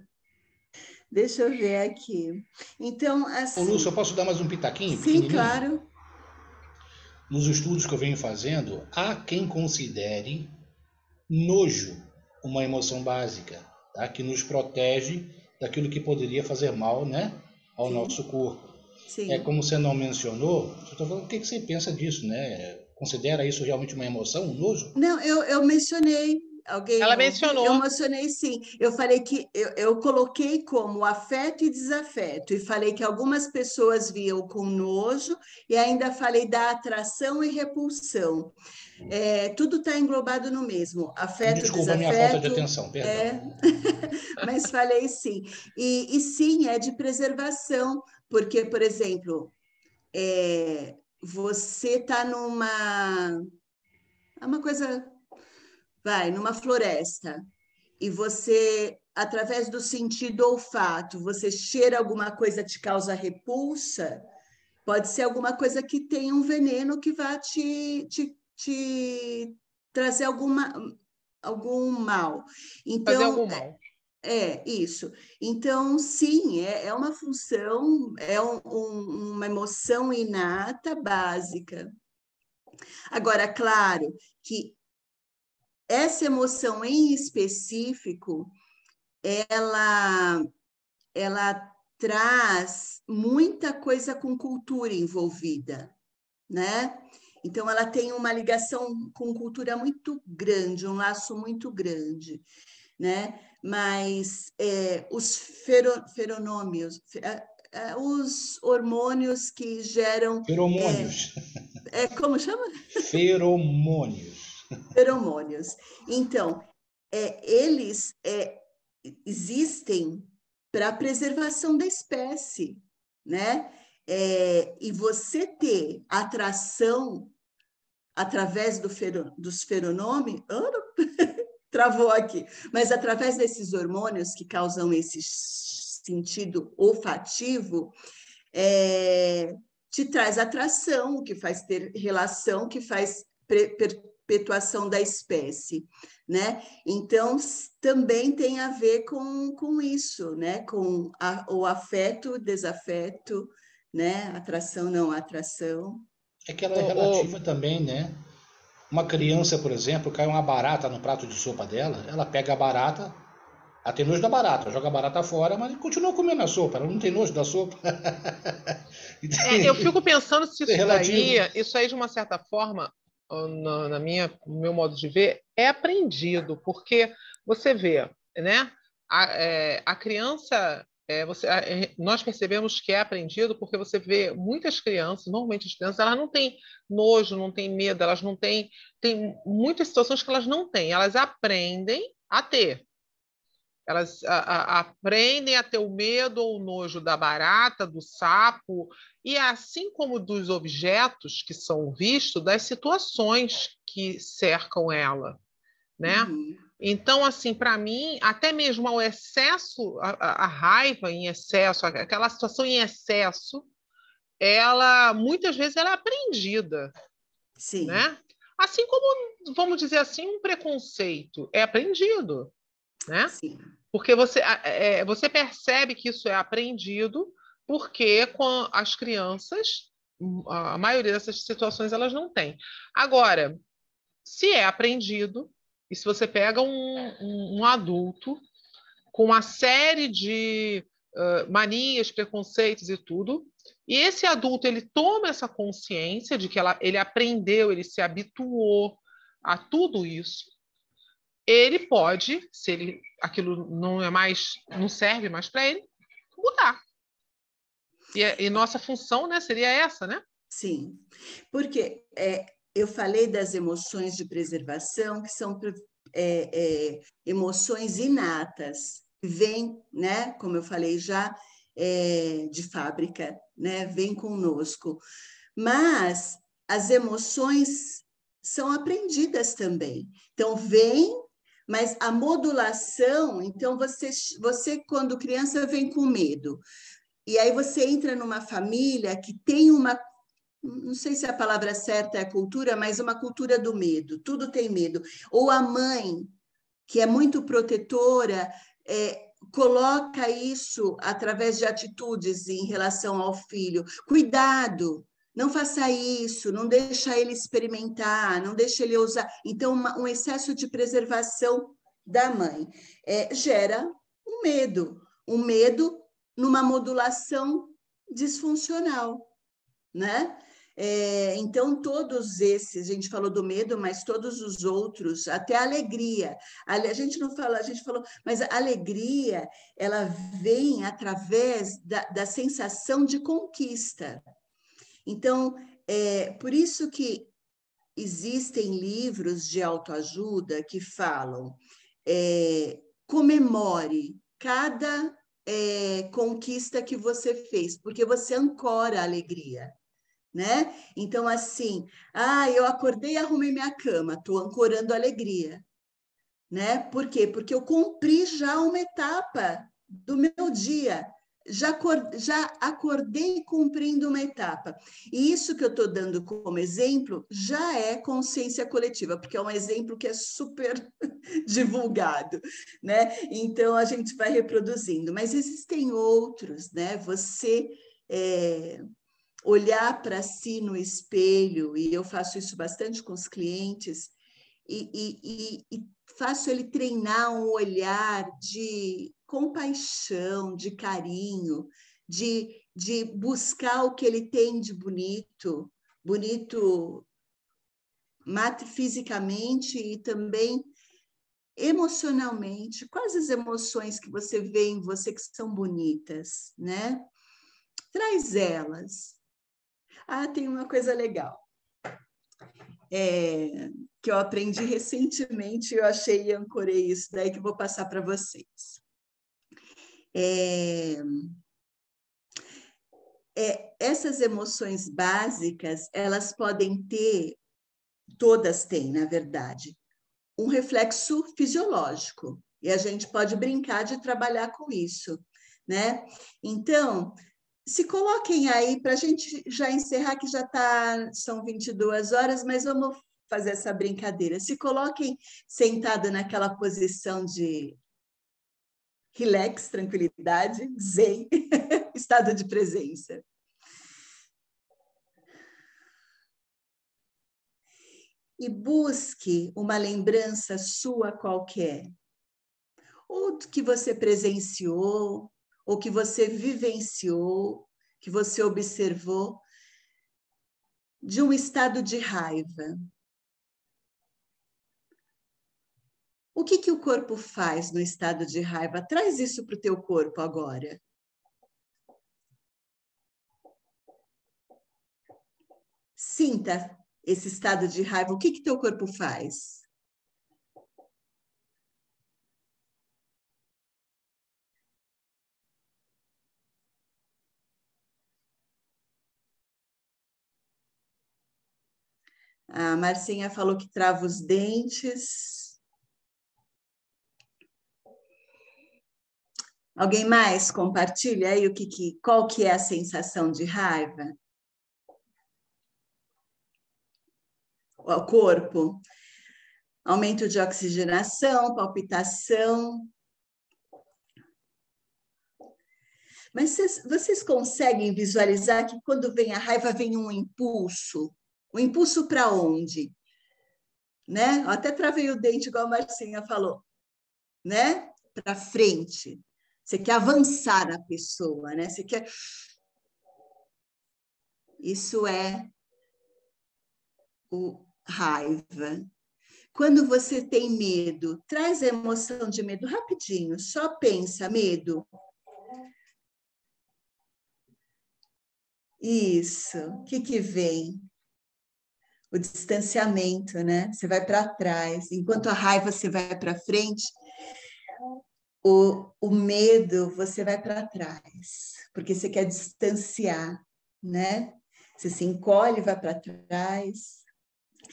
Deixa eu ver aqui. Então, assim. Ô, Lúcio, eu posso dar mais um pitaquinho? Sim, claro. Nos estudos que eu venho fazendo, há quem considere nojo uma emoção básica, tá? que nos protege daquilo que poderia fazer mal né, ao Sim. nosso corpo. Sim. É como você não mencionou, eu estou falando, o que, que você pensa disso, né? Considera isso realmente uma emoção, um nojo? Não, eu, eu mencionei. Alguém, Ela mencionou. Eu mencionei sim. Eu falei que eu, eu coloquei como afeto e desafeto, e falei que algumas pessoas viam com nojo, e ainda falei da atração e repulsão. É, tudo está englobado no mesmo. Afeto, Desculpa desafeto. minha falta de atenção, perdão. É, mas falei sim. E, e, sim, é de preservação, porque, por exemplo, é, você está numa. É uma coisa. Vai, numa floresta, e você, através do sentido olfato, você cheira alguma coisa te causa repulsa, pode ser alguma coisa que tem um veneno que vai te, te te trazer alguma, algum mal. Então, Fazer algum mal. É, isso. Então, sim, é, é uma função, é um, um, uma emoção inata básica. Agora, claro que essa emoção em específico, ela, ela traz muita coisa com cultura envolvida, né? Então, ela tem uma ligação com cultura muito grande, um laço muito grande, né? Mas é, os fero, feronômios, é, é, os hormônios que geram... Feromônios. É, é como chama? Feromônios. Feromônios. Então, é, eles é, existem para a preservação da espécie, né? É, e você ter atração através do fero, dos feronômios, travou aqui, mas através desses hormônios que causam esse sentido olfativo, é, te traz atração, que faz ter relação, que faz perpetuação da espécie, né? Então, também tem a ver com, com isso, né? Com a, o afeto, desafeto, né? Atração, não atração. É que ela é relativa também, né? Uma criança, por exemplo, cai uma barata no prato de sopa dela, ela pega a barata, ela tem nojo da barata, joga a barata fora, mas continua comendo a sopa, ela não tem nojo da sopa. é, eu fico pensando se isso é daí, isso aí de uma certa forma, na, na minha, no meu modo de ver, é aprendido, porque você vê, né? A, é, a criança é, você, é, nós percebemos que é aprendido porque você vê muitas crianças, normalmente as crianças, elas não têm nojo, não têm medo, elas não têm. Tem muitas situações que elas não têm, elas aprendem a ter. Elas a, a, aprendem a ter o medo ou o nojo da barata, do sapo, e assim como dos objetos que são vistos, das situações que cercam ela. Né? Uhum. Então, assim, para mim, até mesmo o excesso, a, a, raiva em excesso, aquela situação em excesso, ela muitas vezes ela é aprendida. Sim. Né? Assim como, vamos dizer assim, um preconceito é aprendido. Né? Sim. Porque você, é, você percebe que isso é aprendido porque com as crianças, a maioria dessas situações elas não têm. Agora, se é aprendido, e se você pega um, um, um adulto com uma série de uh, manias, preconceitos e tudo. E esse adulto ele toma essa consciência de que ela, ele aprendeu, ele se habituou a tudo isso. Ele pode, se ele aquilo não é mais, não serve mais para ele, mudar. E, e, nossa função, né, seria essa, né? Sim, porque é, eu falei das emoções de preservação, que são é, é, emoções inatas, vêm, né, como eu falei já, é, de fábrica, né, vem conosco. Mas as emoções são aprendidas também. Então, vem, mas a modulação, então você, você quando criança vem com medo, e aí você entra numa família que tem uma não sei se a palavra certa é cultura, mas uma cultura do medo, tudo tem medo. Ou a mãe, que é muito protetora, é, coloca isso através de atitudes em relação ao filho. Cuidado, não faça isso, não deixa ele experimentar, não deixa ele usar. Então, uma, um excesso de preservação da mãe é, gera um medo, um medo numa modulação disfuncional, né? É, então, todos esses, a gente falou do medo, mas todos os outros, até a alegria. A, gente não fala, a gente falou, mas a alegria, ela vem através da, da sensação de conquista. Então, é por isso que existem livros de autoajuda que falam é, comemore cada é, conquista que você fez, porque você ancora a alegria né? Então, assim, ah, eu acordei e arrumei minha cama, estou ancorando alegria, né? Por quê? Porque eu cumpri já uma etapa do meu dia, já, já acordei cumprindo uma etapa. E isso que eu estou dando como exemplo já é consciência coletiva, porque é um exemplo que é super divulgado, né? Então a gente vai reproduzindo. Mas existem outros, né? Você é, olhar para si no espelho, e eu faço isso bastante com os clientes, e, e, e, faço ele treinar um olhar de compaixão, de carinho, de, de buscar o que ele tem de bonito, bonito fisicamente e também emocionalmente. Quais as emoções que você vê em você que são bonitas, né? Traz elas, ah, tem uma coisa legal. É, que eu aprendi recentemente, eu achei e ancorei isso daí que eu vou passar para vocês. É, é, essas emoções básicas, elas podem ter, todas têm, na verdade, um reflexo fisiológico, e a gente pode brincar de trabalhar com isso, né? Então, se coloquem aí para a gente já encerrar, que já tá, são 22 horas, mas vamos fazer essa brincadeira. Se coloquem sentado naquela posição de relax, tranquilidade, zen, estado de presença. E busque uma lembrança sua qualquer, ou que você presenciou, ou que você vivenciou, que você observou, de um estado de raiva. O que, que o corpo faz no estado de raiva? Traz isso para o teu corpo agora. Sinta esse estado de raiva. O que, que teu corpo faz? A Marcinha falou que trava os dentes. Alguém mais compartilha aí o que, que qual que é a sensação de raiva? O corpo. Aumento de oxigenação, palpitação. Mas vocês, vocês conseguem visualizar que quando vem a raiva vem um impulso? O impulso para onde? Né? Até travei o dente, igual a Marcinha falou. Né? Para frente. Você quer avançar na pessoa, né? Você quer. Isso é o raiva. Quando você tem medo, traz a emoção de medo rapidinho, só pensa medo. Isso. O que que vem? O distanciamento, né? Você vai para trás. Enquanto a raiva você vai para frente, o, o medo você vai para trás, porque você quer distanciar, né? Você se encolhe, vai para trás.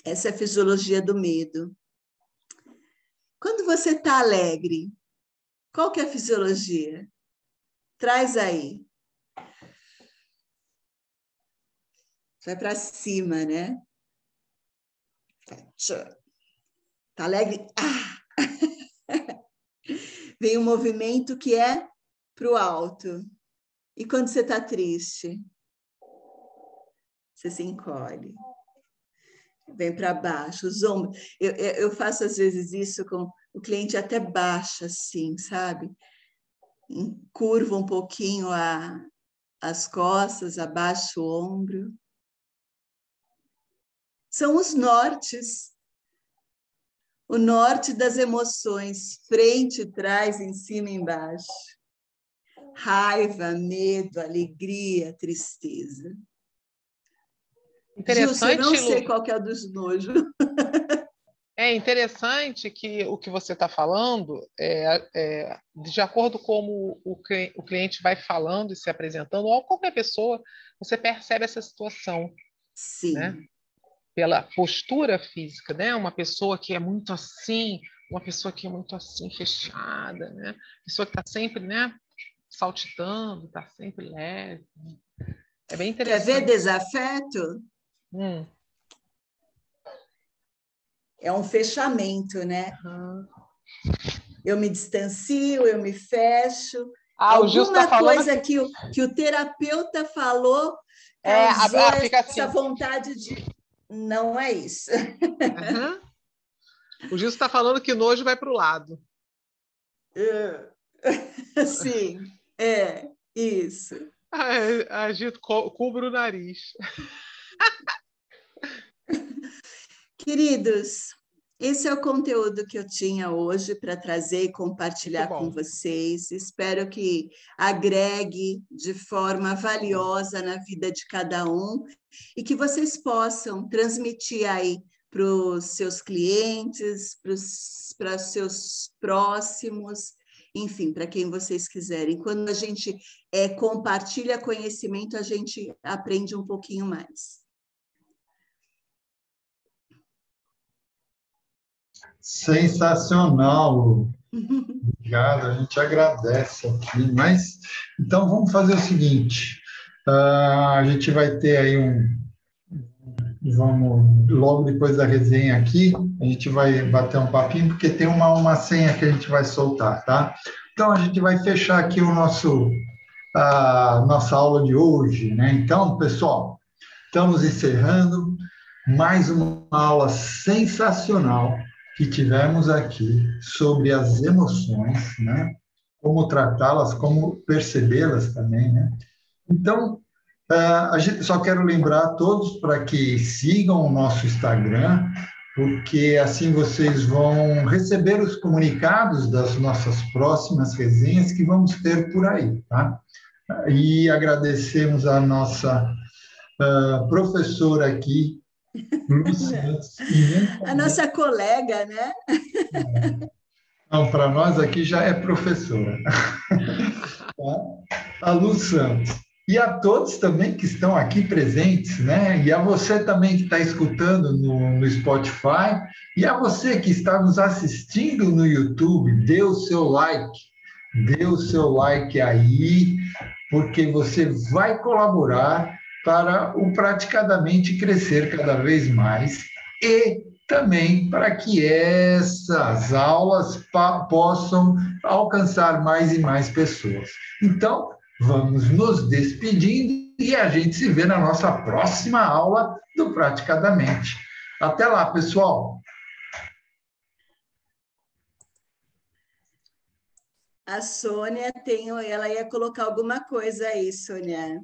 Essa é a fisiologia do medo. Quando você está alegre, qual que é a fisiologia? Traz aí. Vai para cima, né? Tá alegre? Ah! Vem um movimento que é para o alto. E quando você está triste? Você se encolhe. Vem para baixo, os ombros. Eu, eu faço às vezes isso com o cliente até baixa, assim, sabe? Curva um pouquinho a, as costas, abaixa o ombro. São os nortes o norte das emoções, frente, trás, em cima e embaixo. Raiva, medo, alegria, tristeza. Interessante. Gilson, eu não sei qual que é a dos nojos. É interessante que o que você está falando, é, é, de acordo com o, o cliente vai falando e se apresentando, ou qualquer pessoa, você percebe essa situação. Sim. Né? Pela postura física, né? Uma pessoa que é muito assim, uma pessoa que é muito assim, fechada, né? Pessoa que está sempre, né? Saltitando, está sempre leve. É bem interessante. Quer ver desafeto? Hum. É um fechamento, né? Uhum. Eu me distancio, eu me fecho. Ah, Alguma tá coisa que... o, que o terapeuta falou é, a, a, fica essa assim. vontade de não é isso. Uhum. O Gilson está falando que nojo vai para o lado. É. Sim, é, isso. Agito, co cubra o nariz. Queridos, esse é o conteúdo que eu tinha hoje para trazer e compartilhar com vocês. Espero que agregue de forma valiosa na vida de cada um e que vocês possam transmitir aí para os seus clientes, para os seus próximos, enfim, para quem vocês quiserem. Quando a gente é, compartilha conhecimento, a gente aprende um pouquinho mais. Sensacional. Obrigado, a gente agradece aqui. Mas então vamos fazer o seguinte: uh, a gente vai ter aí um. Vamos, logo depois da resenha aqui, a gente vai bater um papinho, porque tem uma, uma senha que a gente vai soltar, tá? Então a gente vai fechar aqui o nosso a nossa aula de hoje, né? Então, pessoal, estamos encerrando mais uma aula sensacional que tivemos aqui sobre as emoções, né? Como tratá-las, como percebê-las também, né? Então, uh, a gente só quero lembrar a todos para que sigam o nosso Instagram, porque assim vocês vão receber os comunicados das nossas próximas resenhas que vamos ter por aí, tá? E agradecemos a nossa uh, professora aqui, a nossa colega, né? Não, para nós aqui já é professora. Tá? A Lu Santos. E a todos também que estão aqui presentes, né? E a você também que está escutando no, no, Spotify, e a você que está nos assistindo no YouTube, dê o seu like, dê o seu like aí, porque você vai colaborar para o praticadamente crescer cada vez mais e também para que essas aulas possam alcançar mais e mais pessoas. Então, vamos nos despedindo e a gente se vê na nossa próxima aula do Praticadamente. Até lá, pessoal! A Sônia tem, ela ia colocar alguma coisa aí, Sônia.